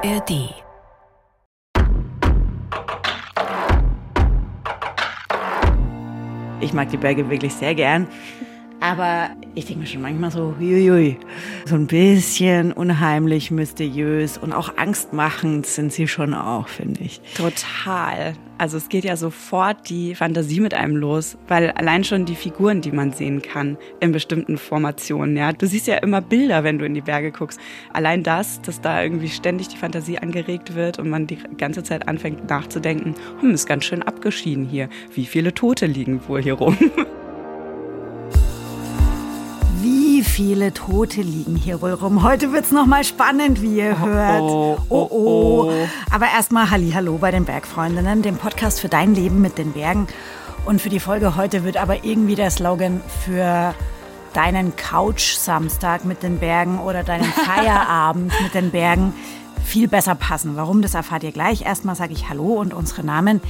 ARD. Ich mag die Berge wirklich sehr gern. Aber ich denke mir schon manchmal so, huiui, so ein bisschen unheimlich, mysteriös und auch angstmachend sind sie schon auch, finde ich. Total. Also es geht ja sofort die Fantasie mit einem los, weil allein schon die Figuren, die man sehen kann in bestimmten Formationen, ja. Du siehst ja immer Bilder, wenn du in die Berge guckst. Allein das, dass da irgendwie ständig die Fantasie angeregt wird und man die ganze Zeit anfängt nachzudenken, hm, ist ganz schön abgeschieden hier. Wie viele Tote liegen wohl hier rum? viele Tote liegen hier wohl rum? Heute wird's noch mal spannend, wie ihr hört. oh, oh. oh. Aber erstmal Halli, hallo bei den Bergfreundinnen, dem Podcast für dein Leben mit den Bergen. Und für die Folge heute wird aber irgendwie der Slogan für deinen Couch-Samstag mit den Bergen oder deinen Feierabend mit den Bergen viel besser passen. Warum, das erfahrt ihr gleich. Erstmal sage ich Hallo und unsere Namen.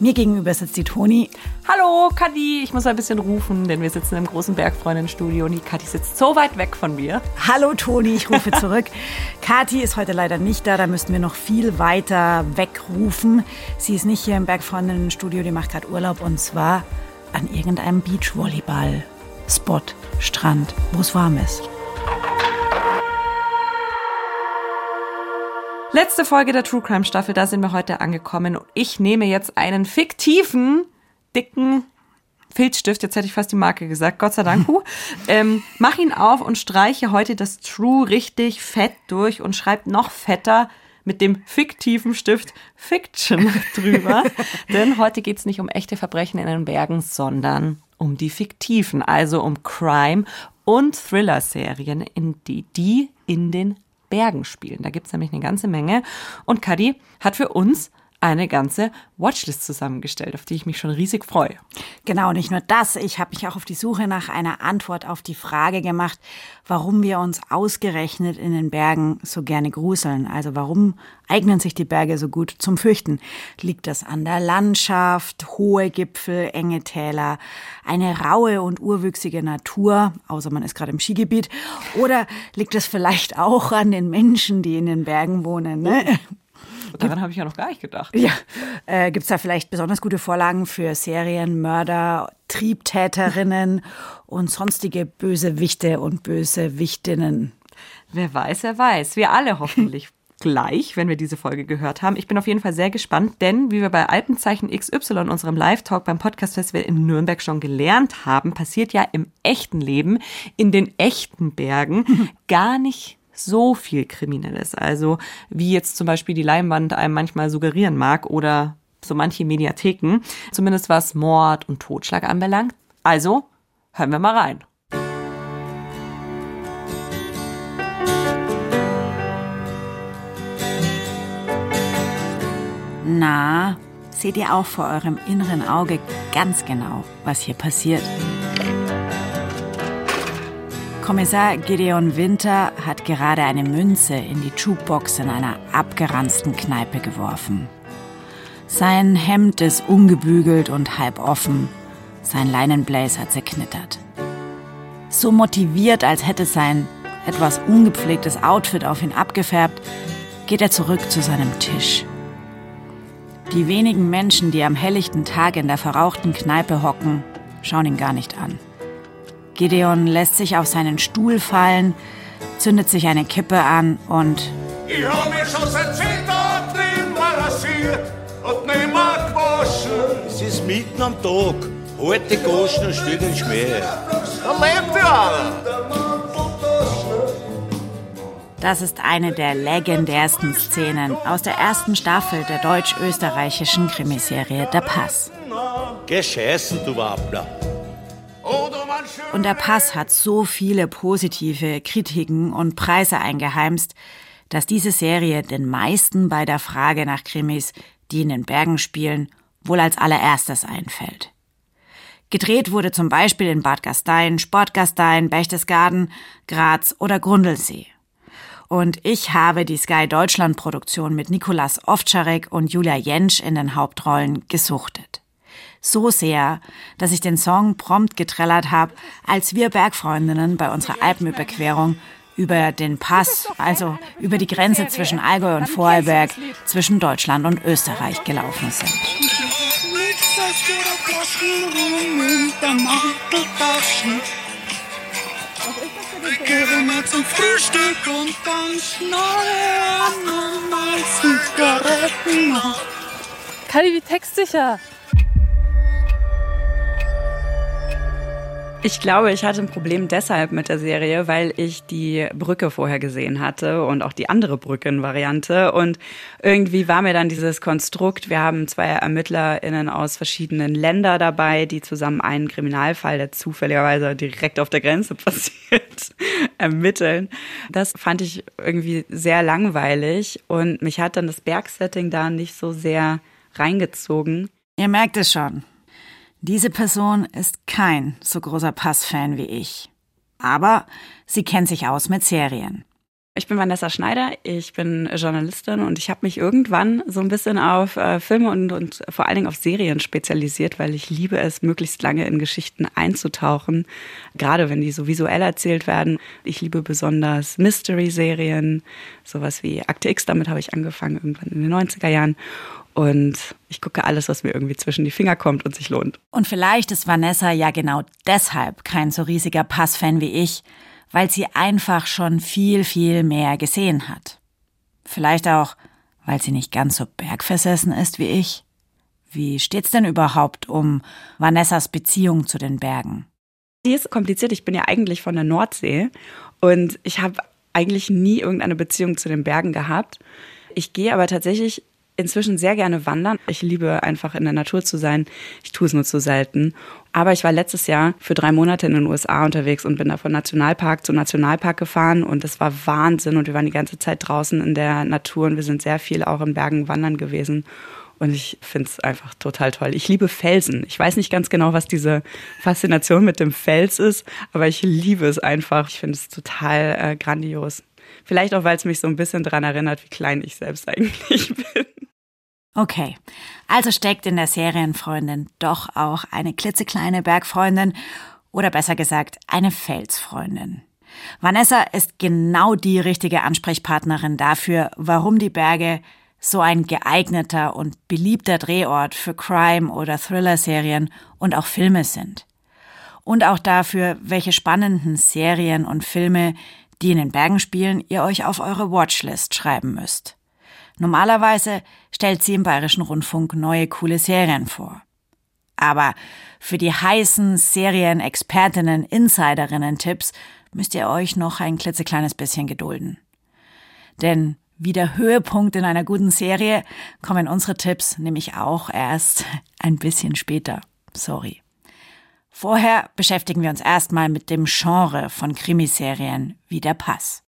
Mir gegenüber sitzt die Toni. Hallo, Kadi. Ich muss ein bisschen rufen, denn wir sitzen im großen Bergfreundinnen-Studio und die Kadi sitzt so weit weg von mir. Hallo Toni, ich rufe zurück. Kathi ist heute leider nicht da, da müssten wir noch viel weiter wegrufen. Sie ist nicht hier im Bergfreundinnen-Studio, die macht gerade Urlaub und zwar an irgendeinem Beachvolleyball-Spot, Strand, wo es warm ist. Letzte Folge der True Crime Staffel, da sind wir heute angekommen. Und ich nehme jetzt einen fiktiven, dicken Filzstift, jetzt hätte ich fast die Marke gesagt, Gott sei Dank, ähm, mach ihn auf und streiche heute das True richtig fett durch und schreib noch fetter mit dem fiktiven Stift Fiction drüber. Denn heute geht's nicht um echte Verbrechen in den Bergen, sondern um die fiktiven, also um Crime- und Thriller-Serien, in die, die in den Bergen spielen. Da gibt's nämlich eine ganze Menge. Und Kadi hat für uns eine ganze Watchlist zusammengestellt, auf die ich mich schon riesig freue. Genau, nicht nur das. Ich habe mich auch auf die Suche nach einer Antwort auf die Frage gemacht, warum wir uns ausgerechnet in den Bergen so gerne gruseln. Also warum eignen sich die Berge so gut zum Fürchten? Liegt das an der Landschaft, hohe Gipfel, enge Täler, eine raue und urwüchsige Natur, außer man ist gerade im Skigebiet? Oder liegt es vielleicht auch an den Menschen, die in den Bergen wohnen? Ne? Daran habe ich ja noch gar nicht gedacht. Ja, äh, gibt es da vielleicht besonders gute Vorlagen für Serien, Mörder, Triebtäterinnen und sonstige Bösewichte und Bösewichtinnen? Wer weiß, wer weiß. Wir alle hoffentlich gleich, wenn wir diese Folge gehört haben. Ich bin auf jeden Fall sehr gespannt, denn wie wir bei Alpenzeichen XY, unserem Live-Talk beim Podcast-Festival in Nürnberg schon gelernt haben, passiert ja im echten Leben, in den echten Bergen, gar nicht so viel Kriminelles. Also wie jetzt zum Beispiel die Leinwand einem manchmal suggerieren mag oder so manche Mediatheken, zumindest was Mord und Totschlag anbelangt. Also hören wir mal rein. Na, seht ihr auch vor eurem inneren Auge ganz genau, was hier passiert? Kommissar Gideon Winter hat gerade eine Münze in die Jukebox in einer abgeranzten Kneipe geworfen. Sein Hemd ist ungebügelt und halb offen, sein Leinenblazer zerknittert. So motiviert, als hätte sein etwas ungepflegtes Outfit auf ihn abgefärbt, geht er zurück zu seinem Tisch. Die wenigen Menschen, die am helllichten Tag in der verrauchten Kneipe hocken, schauen ihn gar nicht an. Gideon lässt sich auf seinen Stuhl fallen, zündet sich eine Kippe an und Ich hab mir schon seit zehn Tagen nicht mehr rasiert und nicht mehr gewaschen. Es ist mitten am Tag. Halt die Goschen und stell den Schmäh. Da lebt ja das ist eine der legendärsten Szenen aus der ersten Staffel der deutsch-österreichischen Krimiserie Der Pass. Geh scheißen, du Wappler. Und der Pass hat so viele positive Kritiken und Preise eingeheimst, dass diese Serie den meisten bei der Frage nach Krimis, die in den Bergen spielen, wohl als allererstes einfällt. Gedreht wurde zum Beispiel in Bad Gastein, Sportgastein, Berchtesgaden, Graz oder Grundlsee. Und ich habe die Sky Deutschland Produktion mit Nikolas Ovtcharek und Julia Jentsch in den Hauptrollen gesuchtet. So sehr, dass ich den Song prompt getrellert habe, als wir Bergfreundinnen bei unserer Alpenüberquerung über den Pass, also über die Grenze zwischen Allgäu und Vorarlberg, zwischen Deutschland und Österreich gelaufen sind. Gehen zum Frühstück und dann schneiden mal Zigaretten. Kali, wie textsicher. Ich glaube, ich hatte ein Problem deshalb mit der Serie, weil ich die Brücke vorher gesehen hatte und auch die andere Brückenvariante. Und irgendwie war mir dann dieses Konstrukt, wir haben zwei ErmittlerInnen aus verschiedenen Ländern dabei, die zusammen einen Kriminalfall, der zufälligerweise direkt auf der Grenze passiert, ermitteln. Das fand ich irgendwie sehr langweilig und mich hat dann das Bergsetting da nicht so sehr reingezogen. Ihr merkt es schon. Diese Person ist kein so großer Pass-Fan wie ich. Aber sie kennt sich aus mit Serien. Ich bin Vanessa Schneider, ich bin Journalistin und ich habe mich irgendwann so ein bisschen auf äh, Filme und, und vor allen Dingen auf Serien spezialisiert, weil ich liebe es, möglichst lange in Geschichten einzutauchen, gerade wenn die so visuell erzählt werden. Ich liebe besonders Mystery-Serien, sowas wie Akte X, damit habe ich angefangen irgendwann in den 90er Jahren. Und ich gucke alles, was mir irgendwie zwischen die Finger kommt und sich lohnt. Und vielleicht ist Vanessa ja genau deshalb kein so riesiger Pass-Fan wie ich, weil sie einfach schon viel, viel mehr gesehen hat. Vielleicht auch, weil sie nicht ganz so bergversessen ist wie ich. Wie steht's denn überhaupt um Vanessas Beziehung zu den Bergen? Die ist kompliziert. Ich bin ja eigentlich von der Nordsee und ich habe eigentlich nie irgendeine Beziehung zu den Bergen gehabt. Ich gehe aber tatsächlich inzwischen sehr gerne wandern. Ich liebe einfach in der Natur zu sein. Ich tue es nur zu selten. Aber ich war letztes Jahr für drei Monate in den USA unterwegs und bin da von Nationalpark zu Nationalpark gefahren und das war Wahnsinn und wir waren die ganze Zeit draußen in der Natur und wir sind sehr viel auch in Bergen wandern gewesen. Und ich finde es einfach total toll. Ich liebe Felsen. Ich weiß nicht ganz genau, was diese Faszination mit dem Fels ist, aber ich liebe es einfach. Ich finde es total äh, grandios. Vielleicht auch, weil es mich so ein bisschen daran erinnert, wie klein ich selbst eigentlich bin. Okay, also steckt in der Serienfreundin doch auch eine klitzekleine Bergfreundin oder besser gesagt eine Felsfreundin. Vanessa ist genau die richtige Ansprechpartnerin dafür, warum die Berge so ein geeigneter und beliebter Drehort für Crime- oder Thriller-Serien und auch Filme sind. Und auch dafür, welche spannenden Serien und Filme, die in den Bergen spielen, ihr euch auf eure Watchlist schreiben müsst. Normalerweise stellt sie im Bayerischen Rundfunk neue coole Serien vor. Aber für die heißen Serienexpertinnen, Insiderinnen-Tipps müsst ihr euch noch ein klitzekleines bisschen gedulden. Denn wie der Höhepunkt in einer guten Serie kommen unsere Tipps nämlich auch erst ein bisschen später. Sorry. Vorher beschäftigen wir uns erstmal mit dem Genre von Krimiserien wie der Pass.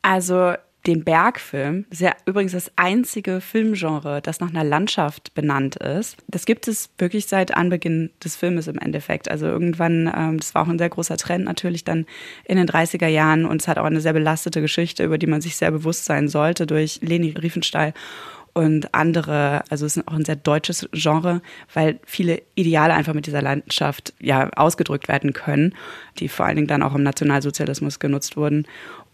Also den Bergfilm. Das ist ja übrigens das einzige Filmgenre, das nach einer Landschaft benannt ist. Das gibt es wirklich seit Anbeginn des Filmes im Endeffekt. Also irgendwann, ähm, das war auch ein sehr großer Trend natürlich dann in den 30er Jahren und es hat auch eine sehr belastete Geschichte, über die man sich sehr bewusst sein sollte durch Leni Riefenstahl und andere, also es ist auch ein sehr deutsches Genre, weil viele Ideale einfach mit dieser Landschaft ja ausgedrückt werden können, die vor allen Dingen dann auch im Nationalsozialismus genutzt wurden.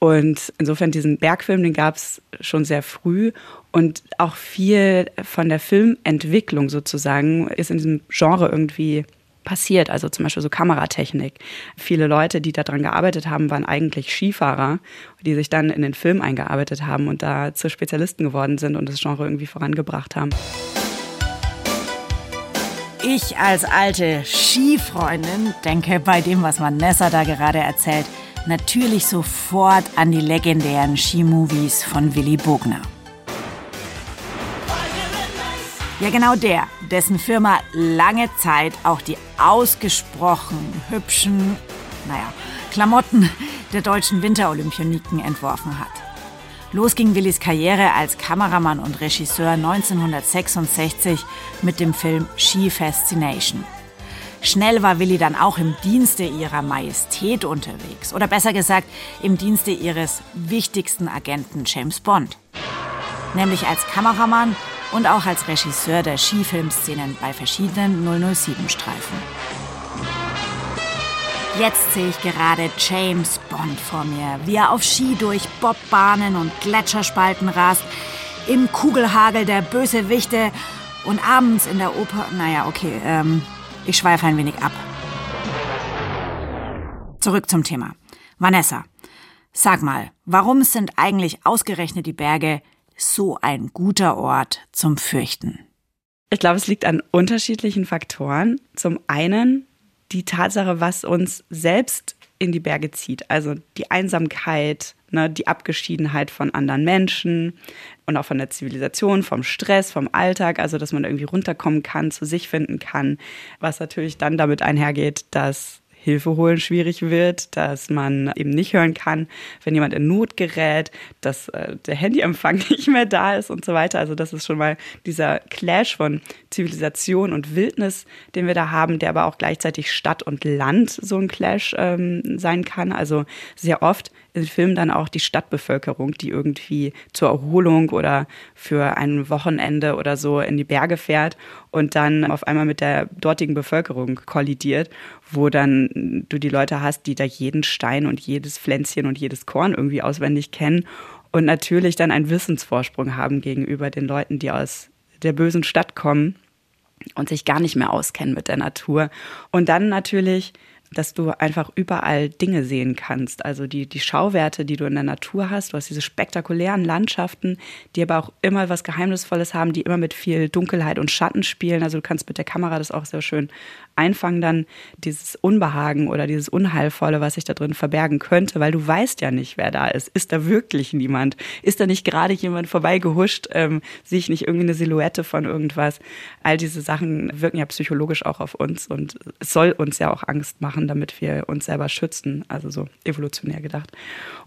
Und insofern diesen Bergfilm, den gab es schon sehr früh und auch viel von der Filmentwicklung sozusagen ist in diesem Genre irgendwie passiert. Also zum Beispiel so Kameratechnik. Viele Leute, die daran gearbeitet haben, waren eigentlich Skifahrer, die sich dann in den Film eingearbeitet haben und da zu Spezialisten geworden sind und das Genre irgendwie vorangebracht haben. Ich als alte Skifreundin denke bei dem, was Vanessa da gerade erzählt, natürlich sofort an die legendären Skimovies von Willy Bogner. Ja, genau der, dessen Firma lange Zeit auch die ausgesprochen hübschen, naja, Klamotten der deutschen Winterolympioniken entworfen hat. Los ging Willis Karriere als Kameramann und Regisseur 1966 mit dem Film Ski Fascination. Schnell war Willi dann auch im Dienste ihrer Majestät unterwegs. Oder besser gesagt, im Dienste ihres wichtigsten Agenten James Bond. Nämlich als Kameramann und auch als Regisseur der Skifilmszenen bei verschiedenen 007-Streifen. Jetzt sehe ich gerade James Bond vor mir, wie er auf Ski durch Bobbahnen und Gletscherspalten rast, im Kugelhagel der Bösewichte und abends in der Oper. Naja, okay, ähm, ich schweife ein wenig ab. Zurück zum Thema. Vanessa, sag mal, warum sind eigentlich ausgerechnet die Berge so ein guter Ort zum Fürchten? Ich glaube, es liegt an unterschiedlichen Faktoren. Zum einen die Tatsache, was uns selbst in die Berge zieht. Also die Einsamkeit, ne, die Abgeschiedenheit von anderen Menschen und auch von der Zivilisation, vom Stress, vom Alltag, also dass man irgendwie runterkommen kann, zu sich finden kann, was natürlich dann damit einhergeht, dass Hilfe holen schwierig wird, dass man eben nicht hören kann, wenn jemand in Not gerät, dass äh, der Handyempfang nicht mehr da ist und so weiter. Also das ist schon mal dieser Clash von Zivilisation und Wildnis, den wir da haben, der aber auch gleichzeitig Stadt und Land so ein Clash ähm, sein kann. Also sehr oft in Filmen dann auch die Stadtbevölkerung, die irgendwie zur Erholung oder für ein Wochenende oder so in die Berge fährt und dann auf einmal mit der dortigen Bevölkerung kollidiert, wo dann du die Leute hast, die da jeden Stein und jedes Pflänzchen und jedes Korn irgendwie auswendig kennen und natürlich dann einen Wissensvorsprung haben gegenüber den Leuten, die aus der bösen Stadt kommen und sich gar nicht mehr auskennen mit der Natur. Und dann natürlich dass du einfach überall Dinge sehen kannst. Also die, die Schauwerte, die du in der Natur hast. Du hast diese spektakulären Landschaften, die aber auch immer was Geheimnisvolles haben, die immer mit viel Dunkelheit und Schatten spielen. Also du kannst mit der Kamera das auch sehr schön einfangen, dann dieses Unbehagen oder dieses Unheilvolle, was sich da drin verbergen könnte, weil du weißt ja nicht, wer da ist. Ist da wirklich niemand? Ist da nicht gerade jemand vorbeigehuscht? Ähm, sehe ich nicht irgendwie eine Silhouette von irgendwas? All diese Sachen wirken ja psychologisch auch auf uns und es soll uns ja auch Angst machen damit wir uns selber schützen. Also so evolutionär gedacht.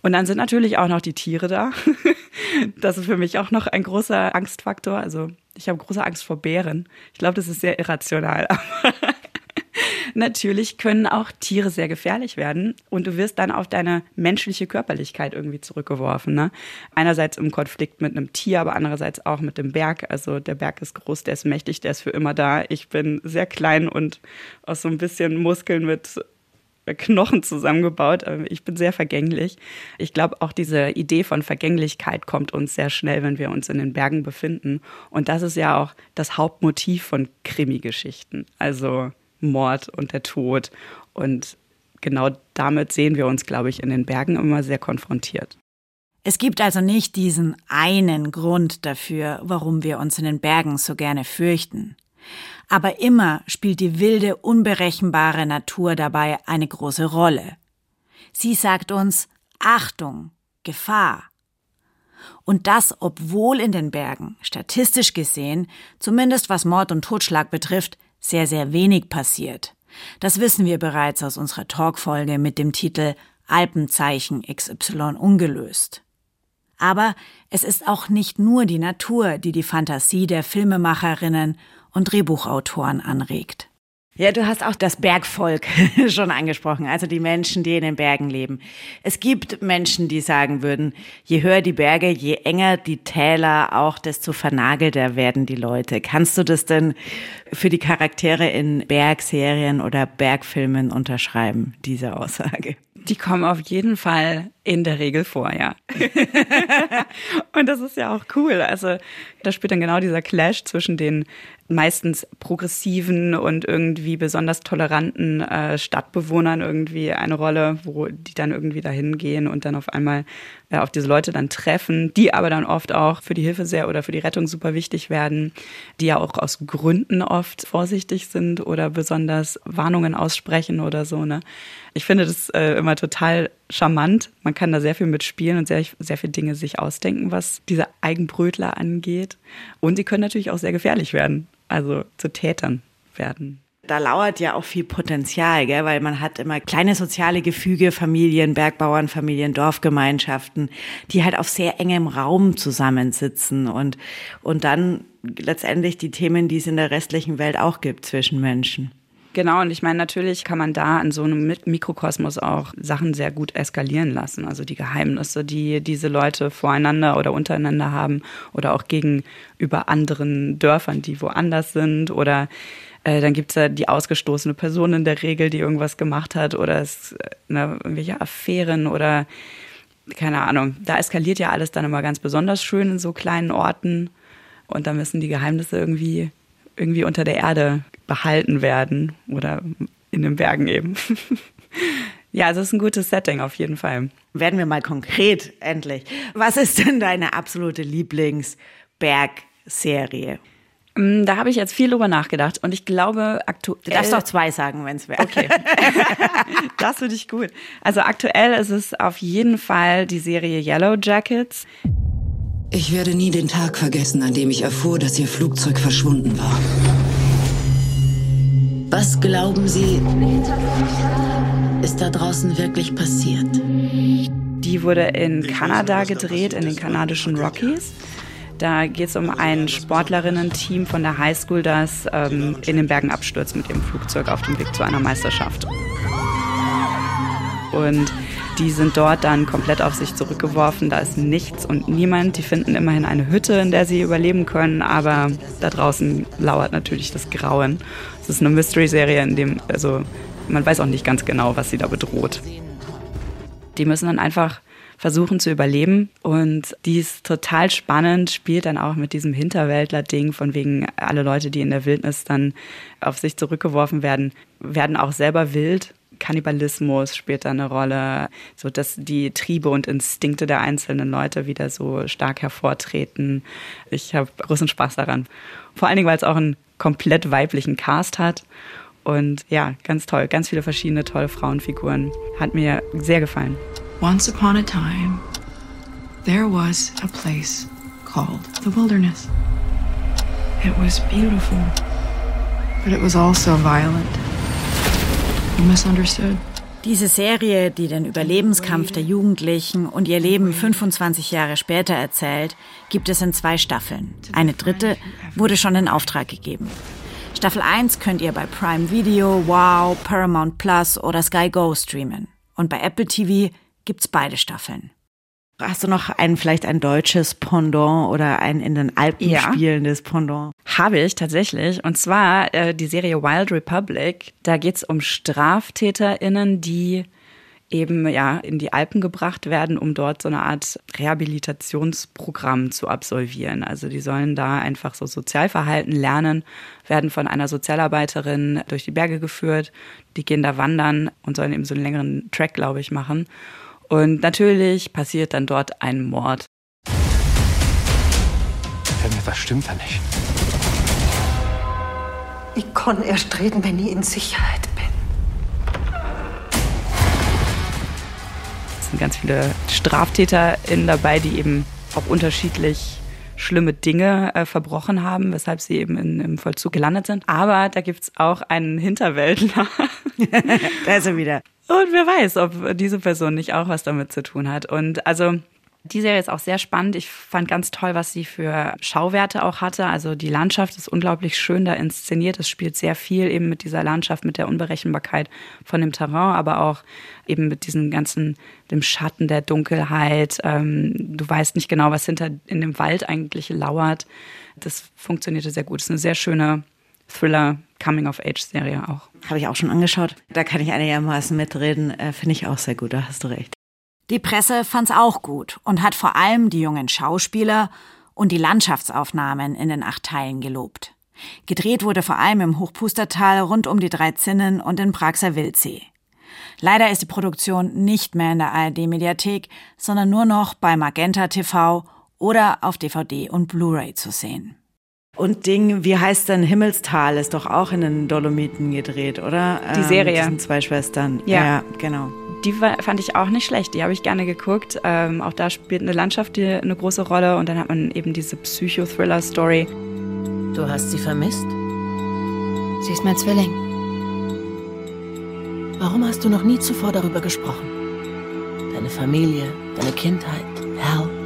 Und dann sind natürlich auch noch die Tiere da. Das ist für mich auch noch ein großer Angstfaktor. Also ich habe große Angst vor Bären. Ich glaube, das ist sehr irrational. natürlich können auch Tiere sehr gefährlich werden und du wirst dann auf deine menschliche Körperlichkeit irgendwie zurückgeworfen. Ne? Einerseits im Konflikt mit einem Tier, aber andererseits auch mit dem Berg. Also der Berg ist groß, der ist mächtig, der ist für immer da. Ich bin sehr klein und aus so ein bisschen Muskeln mit Knochen zusammengebaut. Ich bin sehr vergänglich. Ich glaube, auch diese Idee von Vergänglichkeit kommt uns sehr schnell, wenn wir uns in den Bergen befinden. Und das ist ja auch das Hauptmotiv von Krimi-Geschichten. Also Mord und der Tod. Und genau damit sehen wir uns, glaube ich, in den Bergen immer sehr konfrontiert. Es gibt also nicht diesen einen Grund dafür, warum wir uns in den Bergen so gerne fürchten. Aber immer spielt die wilde, unberechenbare Natur dabei eine große Rolle. Sie sagt uns Achtung, Gefahr. Und das, obwohl in den Bergen, statistisch gesehen, zumindest was Mord und Totschlag betrifft, sehr, sehr wenig passiert. Das wissen wir bereits aus unserer Talkfolge mit dem Titel Alpenzeichen XY ungelöst. Aber es ist auch nicht nur die Natur, die die Fantasie der Filmemacherinnen und Drehbuchautoren anregt. Ja, du hast auch das Bergvolk schon angesprochen, also die Menschen, die in den Bergen leben. Es gibt Menschen, die sagen würden, je höher die Berge, je enger die Täler auch, desto vernagelter werden die Leute. Kannst du das denn für die Charaktere in Bergserien oder Bergfilmen unterschreiben, diese Aussage? Die kommen auf jeden Fall in der Regel vor, ja. und das ist ja auch cool. Also da spielt dann genau dieser Clash zwischen den meistens progressiven und irgendwie besonders toleranten äh, Stadtbewohnern irgendwie eine Rolle, wo die dann irgendwie dahin gehen und dann auf einmal äh, auf diese Leute dann treffen, die aber dann oft auch für die Hilfe sehr oder für die Rettung super wichtig werden, die ja auch aus Gründen oft vorsichtig sind oder besonders Warnungen aussprechen oder so. Ne? Ich finde das äh, immer total charmant. Man kann da sehr viel mitspielen und sehr, sehr viele Dinge sich ausdenken, was diese Eigenbrötler angeht. Und sie können natürlich auch sehr gefährlich werden also zu Tätern werden. Da lauert ja auch viel Potenzial, gell? weil man hat immer kleine soziale Gefüge, Familien, Bergbauernfamilien, Dorfgemeinschaften, die halt auf sehr engem Raum zusammensitzen und, und dann letztendlich die Themen, die es in der restlichen Welt auch gibt zwischen Menschen. Genau, und ich meine, natürlich kann man da in so einem Mikrokosmos auch Sachen sehr gut eskalieren lassen. Also die Geheimnisse, die diese Leute voreinander oder untereinander haben oder auch gegenüber anderen Dörfern, die woanders sind oder äh, dann gibt es ja die ausgestoßene Person in der Regel, die irgendwas gemacht hat oder es, äh, ne, irgendwelche Affären oder keine Ahnung. Da eskaliert ja alles dann immer ganz besonders schön in so kleinen Orten und da müssen die Geheimnisse irgendwie irgendwie unter der Erde behalten werden oder in den Bergen eben. ja, also es ist ein gutes Setting auf jeden Fall. Werden wir mal konkret endlich. Was ist denn deine absolute Lieblingsbergserie? Mm, da habe ich jetzt viel drüber nachgedacht und ich glaube aktuell. Du darfst doch zwei sagen, wenn es wäre. Okay. das finde ich gut. Also aktuell ist es auf jeden Fall die Serie Yellow Jackets. Ich werde nie den Tag vergessen, an dem ich erfuhr, dass Ihr Flugzeug verschwunden war. Was glauben Sie, ist da draußen wirklich passiert? Die wurde in Kanada gedreht, in den kanadischen Rockies. Da geht es um ein Sportlerinnen-Team von der Highschool, das ähm, in den Bergen abstürzt mit ihrem Flugzeug auf dem Weg zu einer Meisterschaft. Und die sind dort dann komplett auf sich zurückgeworfen. Da ist nichts und niemand. Die finden immerhin eine Hütte, in der sie überleben können. Aber da draußen lauert natürlich das Grauen. Es ist eine Mystery-Serie, in dem, also man weiß auch nicht ganz genau, was sie da bedroht. Die müssen dann einfach versuchen zu überleben. Und die ist total spannend, spielt dann auch mit diesem Hinterwäldler-Ding, von wegen alle Leute, die in der Wildnis dann auf sich zurückgeworfen werden, werden auch selber wild Kannibalismus spielt da eine Rolle, so dass die Triebe und Instinkte der einzelnen Leute wieder so stark hervortreten. Ich habe großen Spaß daran. Vor allen Dingen, weil es auch einen komplett weiblichen Cast hat. Und ja, ganz toll. Ganz viele verschiedene tolle Frauenfiguren. Hat mir sehr gefallen. Once upon a time, there was a place called the wilderness. It was beautiful, but it was also violent. Diese Serie, die den Überlebenskampf der Jugendlichen und ihr Leben 25 Jahre später erzählt, gibt es in zwei Staffeln. Eine dritte wurde schon in Auftrag gegeben. Staffel 1 könnt ihr bei Prime Video, Wow, Paramount Plus oder Sky Go streamen. Und bei Apple TV gibt's beide Staffeln. Hast du noch ein, vielleicht ein deutsches Pendant oder ein in den Alpen ja. spielendes Pendant? Habe ich tatsächlich. Und zwar äh, die Serie Wild Republic. Da geht es um StraftäterInnen, die eben ja in die Alpen gebracht werden, um dort so eine Art Rehabilitationsprogramm zu absolvieren. Also die sollen da einfach so Sozialverhalten lernen, werden von einer Sozialarbeiterin durch die Berge geführt, die gehen da wandern und sollen eben so einen längeren Track, glaube ich, machen. Und natürlich passiert dann dort ein Mord. Irgendetwas stimmt da nicht. Ich kann erst reden, wenn ich in Sicherheit bin. Es sind ganz viele StraftäterInnen dabei, die eben auch unterschiedlich schlimme Dinge äh, verbrochen haben, weshalb sie eben in, im Vollzug gelandet sind. Aber da gibt es auch einen Hinterwäldler. da ist er wieder. Und wer weiß, ob diese Person nicht auch was damit zu tun hat. Und also die Serie ist auch sehr spannend. Ich fand ganz toll, was sie für Schauwerte auch hatte. Also die Landschaft ist unglaublich schön da inszeniert. Es spielt sehr viel eben mit dieser Landschaft, mit der Unberechenbarkeit von dem Terrain, aber auch eben mit diesem ganzen, dem Schatten der Dunkelheit. Ähm, du weißt nicht genau, was hinter in dem Wald eigentlich lauert. Das funktionierte sehr gut. Es ist eine sehr schöne Thriller, Coming-of-Age-Serie auch. Habe ich auch schon angeschaut. Da kann ich einigermaßen mitreden. Äh, Finde ich auch sehr gut, da hast du recht. Die Presse fand's auch gut und hat vor allem die jungen Schauspieler und die Landschaftsaufnahmen in den acht Teilen gelobt. Gedreht wurde vor allem im Hochpustertal rund um die drei Zinnen und in Praxer Wildsee. Leider ist die Produktion nicht mehr in der ARD-Mediathek, sondern nur noch bei Magenta TV oder auf DVD und Blu-ray zu sehen. Und Ding, wie heißt denn Himmelstal, ist doch auch in den Dolomiten gedreht, oder? Die Serie. Ähm, das sind zwei Schwestern. Ja, ja genau. Die war, fand ich auch nicht schlecht, die habe ich gerne geguckt. Ähm, auch da spielt eine Landschaft die, eine große Rolle und dann hat man eben diese Psychothriller-Story. Du hast sie vermisst? Sie ist mein Zwilling. Warum hast du noch nie zuvor darüber gesprochen? Deine Familie, deine Kindheit, Hal.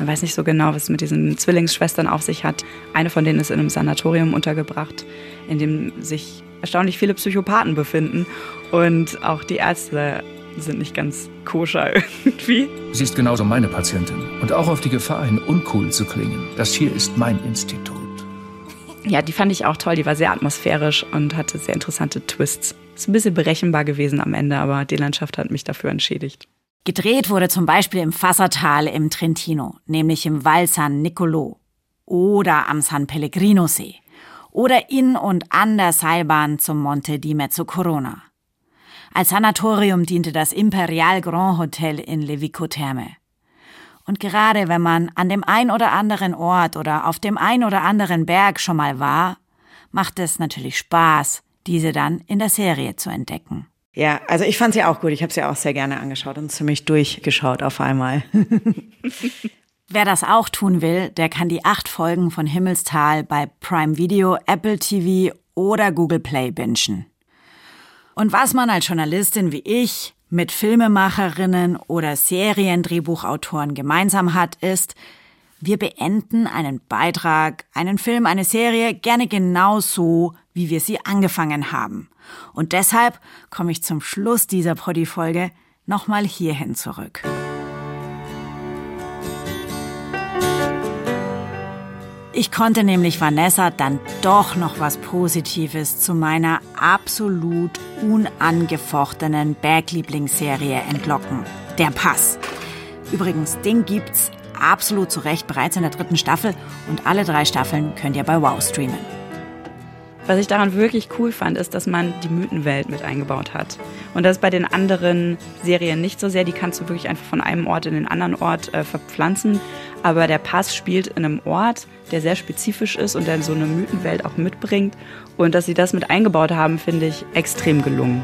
Man weiß nicht so genau, was es mit diesen Zwillingsschwestern auf sich hat. Eine von denen ist in einem Sanatorium untergebracht, in dem sich erstaunlich viele Psychopathen befinden. Und auch die Ärzte sind nicht ganz koscher irgendwie. Sie ist genauso meine Patientin. Und auch auf die Gefahr hin, uncool zu klingen. Das hier ist mein Institut. Ja, die fand ich auch toll. Die war sehr atmosphärisch und hatte sehr interessante Twists. Ist ein bisschen berechenbar gewesen am Ende, aber die Landschaft hat mich dafür entschädigt. Gedreht wurde zum Beispiel im Fassertal im Trentino, nämlich im Val San Nicolo oder am San Pellegrino See oder in und an der Seilbahn zum Monte di Mezzo Corona. Als Sanatorium diente das Imperial Grand Hotel in Levico Terme. Und gerade wenn man an dem ein oder anderen Ort oder auf dem ein oder anderen Berg schon mal war, macht es natürlich Spaß, diese dann in der Serie zu entdecken. Ja, also ich fand sie auch gut. Ich habe sie auch sehr gerne angeschaut und ziemlich durchgeschaut auf einmal. Wer das auch tun will, der kann die acht Folgen von Himmelstal bei Prime Video, Apple TV oder Google Play bingen. Und was man als Journalistin wie ich mit Filmemacherinnen oder Seriendrehbuchautoren gemeinsam hat, ist, wir beenden einen Beitrag, einen Film, eine Serie gerne genau so, wie wir sie angefangen haben. Und deshalb komme ich zum Schluss dieser Poddy-Folge nochmal hierhin zurück. Ich konnte nämlich Vanessa dann doch noch was Positives zu meiner absolut unangefochtenen Berglieblingsserie entlocken. Der Pass. Übrigens, den gibt's absolut zu Recht bereits in der dritten Staffel und alle drei Staffeln könnt ihr bei Wow streamen. Was ich daran wirklich cool fand, ist, dass man die Mythenwelt mit eingebaut hat. Und das ist bei den anderen Serien nicht so sehr. Die kannst du wirklich einfach von einem Ort in den anderen Ort äh, verpflanzen. Aber der Pass spielt in einem Ort, der sehr spezifisch ist und der so eine Mythenwelt auch mitbringt. Und dass sie das mit eingebaut haben, finde ich extrem gelungen.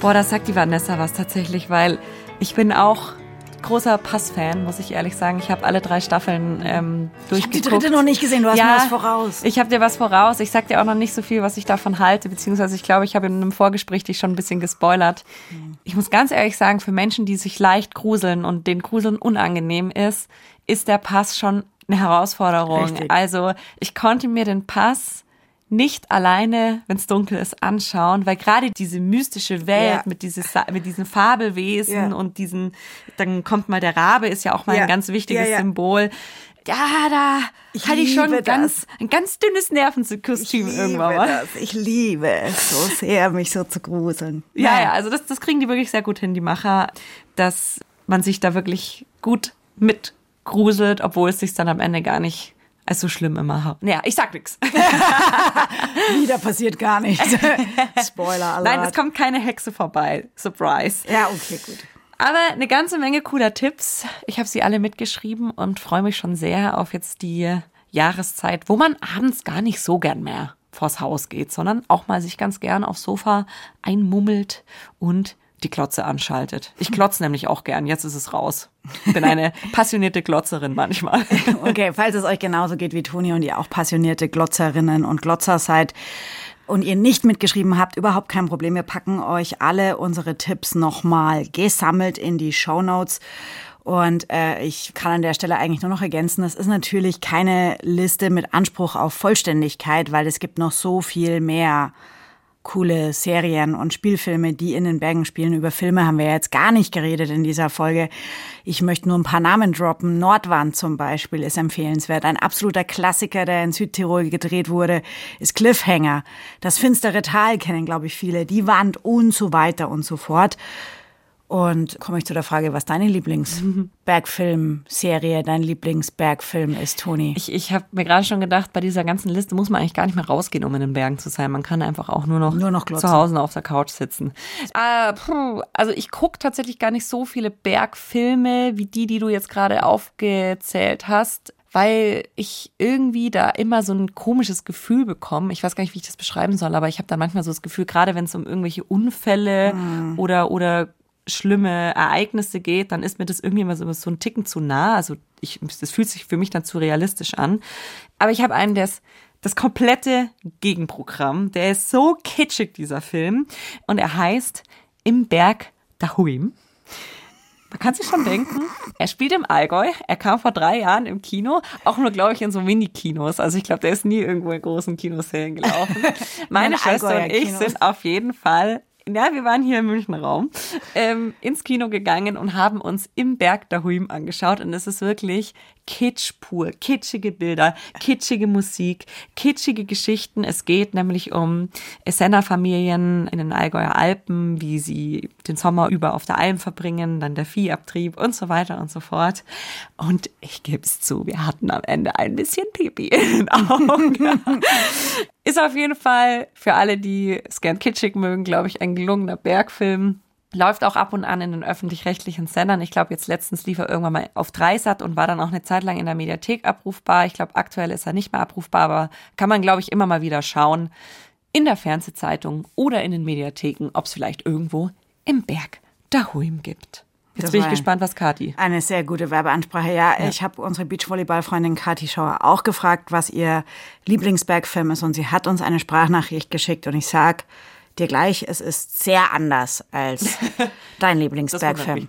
Boah, da sagt die Vanessa was tatsächlich, weil ich bin auch großer Pass-Fan, muss ich ehrlich sagen. Ich habe alle drei Staffeln ähm, durchgeguckt. Ich habe die dritte noch nicht gesehen, du hast ja, mir was voraus. Ich habe dir was voraus. Ich sag dir auch noch nicht so viel, was ich davon halte, beziehungsweise ich glaube, ich habe in einem Vorgespräch dich schon ein bisschen gespoilert. Mhm. Ich muss ganz ehrlich sagen, für Menschen, die sich leicht gruseln und den Gruseln unangenehm ist, ist der Pass schon eine Herausforderung. Richtig. Also ich konnte mir den Pass nicht alleine, wenn es dunkel ist, anschauen, weil gerade diese mystische Welt ja. mit, dieses, mit diesen Fabelwesen ja. und diesen, dann kommt mal der Rabe, ist ja auch mal ja. ein ganz wichtiges Symbol. Ja, da ich hatte ich schon ganz, ein ganz dünnes Nervenkostüm irgendwann mal. Das. Ich liebe es so sehr, mich so zu gruseln. Ja, ja, also das, das kriegen die wirklich sehr gut hin, die Macher, dass man sich da wirklich gut mitgruselt, obwohl es sich dann am Ende gar nicht als so schlimm immer. Naja, ich sag nix. Wieder passiert gar nichts. Spoiler Alert. Nein, es kommt keine Hexe vorbei. Surprise. Ja, okay, gut. Aber eine ganze Menge cooler Tipps. Ich habe sie alle mitgeschrieben und freue mich schon sehr auf jetzt die Jahreszeit, wo man abends gar nicht so gern mehr vors Haus geht, sondern auch mal sich ganz gern aufs Sofa einmummelt und die Glotze anschaltet. Ich klotze nämlich auch gern, jetzt ist es raus. Bin eine passionierte Glotzerin manchmal. Okay, falls es euch genauso geht wie Toni und ihr auch passionierte Glotzerinnen und Glotzer seid und ihr nicht mitgeschrieben habt, überhaupt kein Problem. Wir packen euch alle unsere Tipps nochmal gesammelt in die Show Notes. Und äh, ich kann an der Stelle eigentlich nur noch ergänzen, das ist natürlich keine Liste mit Anspruch auf Vollständigkeit, weil es gibt noch so viel mehr coole Serien und Spielfilme, die in den Bergen spielen. Über Filme haben wir jetzt gar nicht geredet in dieser Folge. Ich möchte nur ein paar Namen droppen. Nordwand zum Beispiel ist empfehlenswert. Ein absoluter Klassiker, der in Südtirol gedreht wurde, ist Cliffhanger. Das finstere Tal kennen, glaube ich, viele. Die Wand und so weiter und so fort. Und komme ich zu der Frage, was deine Lieblingsbergfilm-Serie, dein Lieblingsbergfilm ist, Toni? Ich, ich habe mir gerade schon gedacht, bei dieser ganzen Liste muss man eigentlich gar nicht mehr rausgehen, um in den Bergen zu sein. Man kann einfach auch nur noch, nur noch zu Hause auf der Couch sitzen. Äh, also ich gucke tatsächlich gar nicht so viele Bergfilme wie die, die du jetzt gerade aufgezählt hast weil ich irgendwie da immer so ein komisches Gefühl bekomme. Ich weiß gar nicht, wie ich das beschreiben soll, aber ich habe dann manchmal so das Gefühl, gerade wenn es um irgendwelche Unfälle mm. oder, oder schlimme Ereignisse geht, dann ist mir das irgendwie immer so, so ein Ticken zu nah. Also ich, das fühlt sich für mich dann zu realistisch an. Aber ich habe einen, der ist das komplette Gegenprogramm. Der ist so kitschig, dieser Film. Und er heißt Im Berg Dahuim. Man kann sich schon denken, er spielt im Allgäu. Er kam vor drei Jahren im Kino, auch nur, glaube ich, in so Mini-Kinos. Also ich glaube, der ist nie irgendwo in großen Kinoserien gelaufen. Meine Schwester und ich sind auf jeden Fall ja, wir waren hier im Münchner Raum, ähm, ins Kino gegangen und haben uns im Berg der Huim angeschaut. Und es ist wirklich Kitsch pur, kitschige Bilder, kitschige Musik, kitschige Geschichten. Es geht nämlich um Essener-Familien in den Allgäuer Alpen, wie sie den Sommer über auf der Alm verbringen, dann der Viehabtrieb und so weiter und so fort. Und ich gebe es zu, wir hatten am Ende ein bisschen Pipi in den Augen. Ist auf jeden Fall für alle, die es gern kitschig mögen, glaube ich, ein gelungener Bergfilm. Läuft auch ab und an in den öffentlich-rechtlichen Sendern. Ich glaube, jetzt letztens lief er irgendwann mal auf Dreisat und war dann auch eine Zeit lang in der Mediathek abrufbar. Ich glaube, aktuell ist er nicht mehr abrufbar, aber kann man, glaube ich, immer mal wieder schauen. In der Fernsehzeitung oder in den Mediatheken, ob es vielleicht irgendwo im Berg Dahuim gibt. Jetzt Das bin ich gespannt, was Kati. Eine sehr gute Werbeansprache. Ja, Ja. ich habe unsere Beachvolleyball-Freundin Kati Schauer auch gefragt, was ihr Lieblingsbergfilm ist. Und sie hat uns eine Sprachnachricht geschickt. Und ich sag dir gleich, es ist sehr anders als dein Lieblingsbergfilm.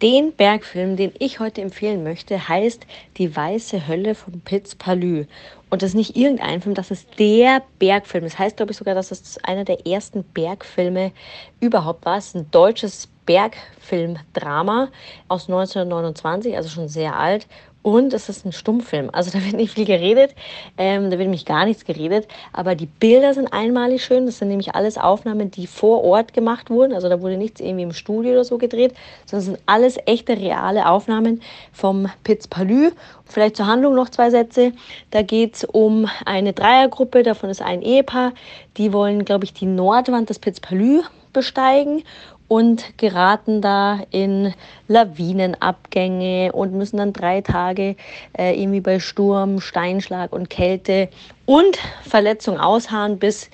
Den Bergfilm, den ich heute empfehlen möchte, heißt Die weiße Hölle von Piz Palü. Und das ist nicht irgendein Film, das ist der Bergfilm. Das heißt, glaube ich, sogar, dass es einer der ersten Bergfilme überhaupt war. Es ist ein deutsches Bergfilmdrama aus 1929, also schon sehr alt. Und es ist ein Stummfilm. Also da wird nicht viel geredet, ähm, da wird nämlich gar nichts geredet. Aber die Bilder sind einmalig schön. Das sind nämlich alles Aufnahmen, die vor Ort gemacht wurden. Also da wurde nichts irgendwie im Studio oder so gedreht, sondern es sind alles echte, reale Aufnahmen vom Piz Palü. Vielleicht zur Handlung noch zwei Sätze. Da geht es um eine Dreiergruppe, davon ist ein Ehepaar. Die wollen, glaube ich, die Nordwand des Piz Palü besteigen und geraten da in Lawinenabgänge und müssen dann drei Tage äh, irgendwie bei Sturm, Steinschlag und Kälte und Verletzung ausharren, bis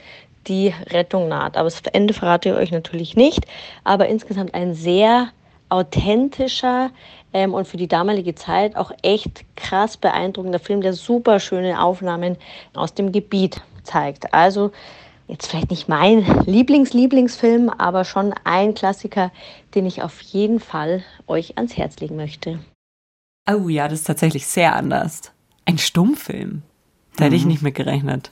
die Rettung naht. Aber das Ende verrate ich euch natürlich nicht. Aber insgesamt ein sehr authentischer ähm, und für die damalige Zeit auch echt krass beeindruckender Film, der super schöne Aufnahmen aus dem Gebiet zeigt. Also jetzt vielleicht nicht mein Lieblings-Lieblingsfilm, aber schon ein Klassiker, den ich auf jeden Fall euch ans Herz legen möchte. Oh ja, das ist tatsächlich sehr anders. Ein Stummfilm. Da hätte ich Mhm. nicht mit gerechnet.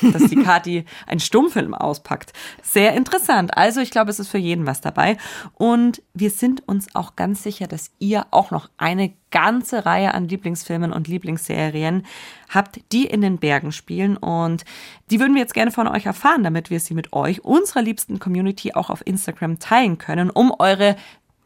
Dass die Kati einen Stummfilm auspackt. Sehr interessant. Also ich glaube, es ist für jeden was dabei. Und wir sind uns auch ganz sicher, dass ihr auch noch eine ganze Reihe an Lieblingsfilmen und Lieblingsserien habt, die in den Bergen spielen. Und die würden wir jetzt gerne von euch erfahren, damit wir sie mit euch, unserer liebsten Community, auch auf Instagram teilen können, um eure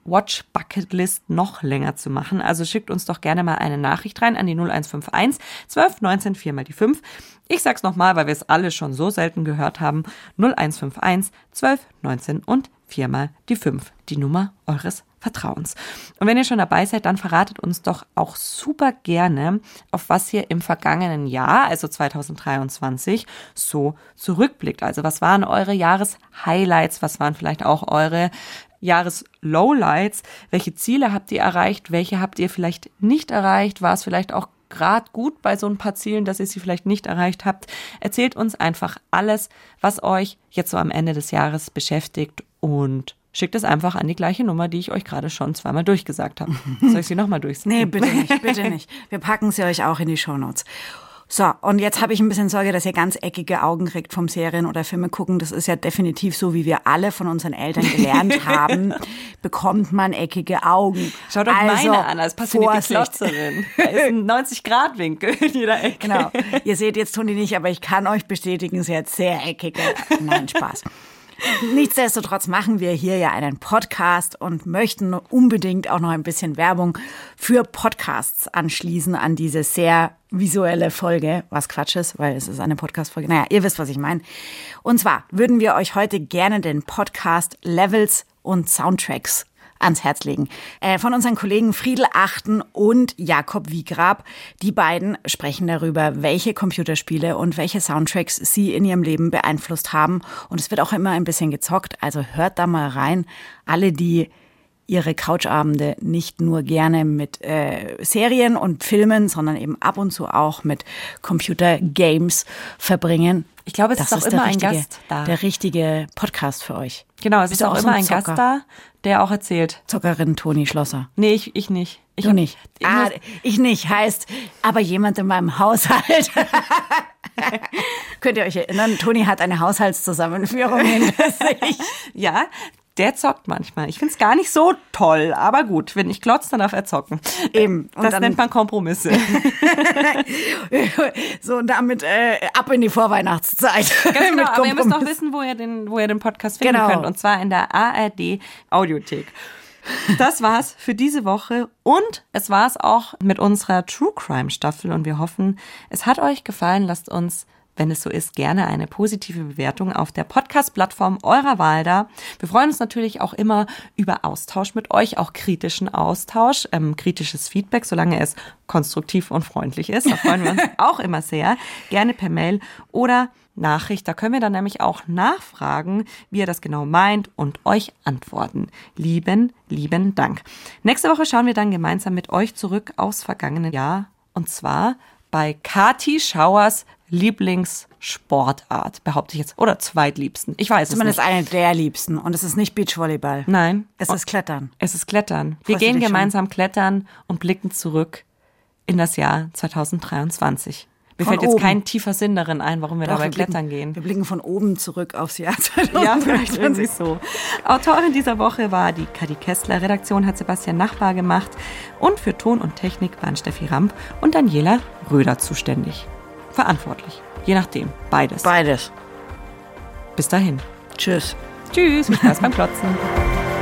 Watch Bucket List noch länger zu machen. Also schickt uns doch gerne mal eine Nachricht rein an die 0151 12 19 4 mal die 5. Ich sag's nochmal, weil wir es alle schon so selten gehört haben. 0151 12 19 und 4 mal die 5. Die Nummer eures Vertrauens. Und wenn ihr schon dabei seid, dann verratet uns doch auch super gerne, auf was ihr im vergangenen Jahr, also 2023, so zurückblickt. Also was waren eure Jahreshighlights? Was waren vielleicht auch eure Jahres-Lowlights? Welche Ziele habt ihr erreicht? Welche habt ihr vielleicht nicht erreicht? War es vielleicht auch gerade gut bei so ein paar Zielen, dass ihr sie vielleicht nicht erreicht habt? Erzählt uns einfach alles, was euch jetzt so am Ende des Jahres beschäftigt und schickt es einfach an die gleiche Nummer, die ich euch gerade schon zweimal durchgesagt habe. Soll ich sie nochmal durchsagen? Nee, bitte nicht, bitte nicht. Wir packen sie euch auch in die Shownotes. So, und jetzt habe ich ein bisschen Sorge, dass ihr ganz eckige Augen kriegt vom Serien oder Filme gucken. Das ist ja definitiv so, wie wir alle von unseren Eltern gelernt haben, bekommt man eckige Augen. Schaut doch Also, meine an, als passionierte Vorsicht. Klotzerin. Da ist ein 90-Grad-Winkel in jeder Ecke. Genau. Ihr seht jetzt tun die nicht, aber ich kann euch bestätigen, sie hat sehr eckige. Nein, Spaß. Nichtsdestotrotz machen wir hier ja einen Podcast und möchten unbedingt auch noch ein bisschen Werbung für Podcasts anschließen an diese sehr visuelle Folge, was Quatsch ist, weil es ist eine Podcast-Folge. Naja, ihr wisst, was ich meine. Und zwar würden wir euch heute gerne den Podcast Levels und Soundtracks ans Herz legen. Äh, von unseren Kollegen Friedel Achten und Jakob Wiegrab. Die beiden sprechen darüber, welche Computerspiele und welche Soundtracks sie in ihrem Leben beeinflusst haben. Und es wird auch immer ein bisschen gezockt, also hört da mal rein. Alle, die ihre Couchabende nicht nur gerne mit äh, Serien und Filmen, sondern eben ab und zu auch mit Computergames verbringen. Ich glaube, es das ist auch der immer ein richtige, Gast da. Der richtige Podcast für euch. Genau, es Bist ist auch so immer ein Zocker? Gast da, der auch erzählt. Zockerin Toni Schlosser. Nee, ich, ich nicht. Ich du nicht. Ich ah, ich nicht. Heißt, aber jemand in meinem Haushalt. Könnt ihr euch erinnern? Toni hat eine Haushaltszusammenführung hinter sich. ja, der zockt manchmal. Ich find's gar nicht so toll, aber gut, wenn ich klotze, dann darf er zocken. Eben. Und das nennt man Kompromisse. so, und damit äh, ab in die Vorweihnachtszeit. Ganz genau, aber ihr müsst auch wissen, wo ihr den, wo ihr den Podcast finden Genau. könnt. Und zwar in der ARD Audiothek. Das war's für diese Woche und es war's auch mit unserer True Crime Staffel und wir hoffen, es hat euch gefallen. Lasst uns, wenn es so ist, gerne eine positive Bewertung auf der Podcast-Plattform eurer Wahl da. Wir freuen uns natürlich auch immer über Austausch mit euch, auch kritischen Austausch, ähm, kritisches Feedback, solange es konstruktiv und freundlich ist. Da freuen wir uns auch immer sehr. Gerne per Mail oder Nachricht. Da können wir dann nämlich auch nachfragen, wie ihr das genau meint und euch antworten. Lieben, lieben Dank. Nächste Woche schauen wir dann gemeinsam mit euch zurück aufs vergangene Jahr und zwar bei Kati Schauers Lieblingssportart, behaupte ich jetzt, oder zweitliebsten. Ich weiß es Zumindest nicht. eine der liebsten. Und es ist nicht Beachvolleyball. Nein. Es ist Klettern. Es ist Klettern. Wir Freust du gehen dich schon? gemeinsam klettern und blicken zurück in das Jahr 2023. Mir Von fällt jetzt oben. kein tiefer Sinn darin ein, warum wir Doch, dabei wir blicken- klettern gehen. Wir blicken von oben zurück aufs Jahr Ja, vielleicht 2023. irgendwie so. Autorin dieser Woche war die Kadi Kessler. Redaktion hat Sebastian Nachbar gemacht. Und für Ton und Technik waren Steffi Ramp und Daniela Röder zuständig. Verantwortlich. Je nachdem. Beides. Beides. Bis dahin. Tschüss. Tschüss. Viel Spaß beim Klotzen.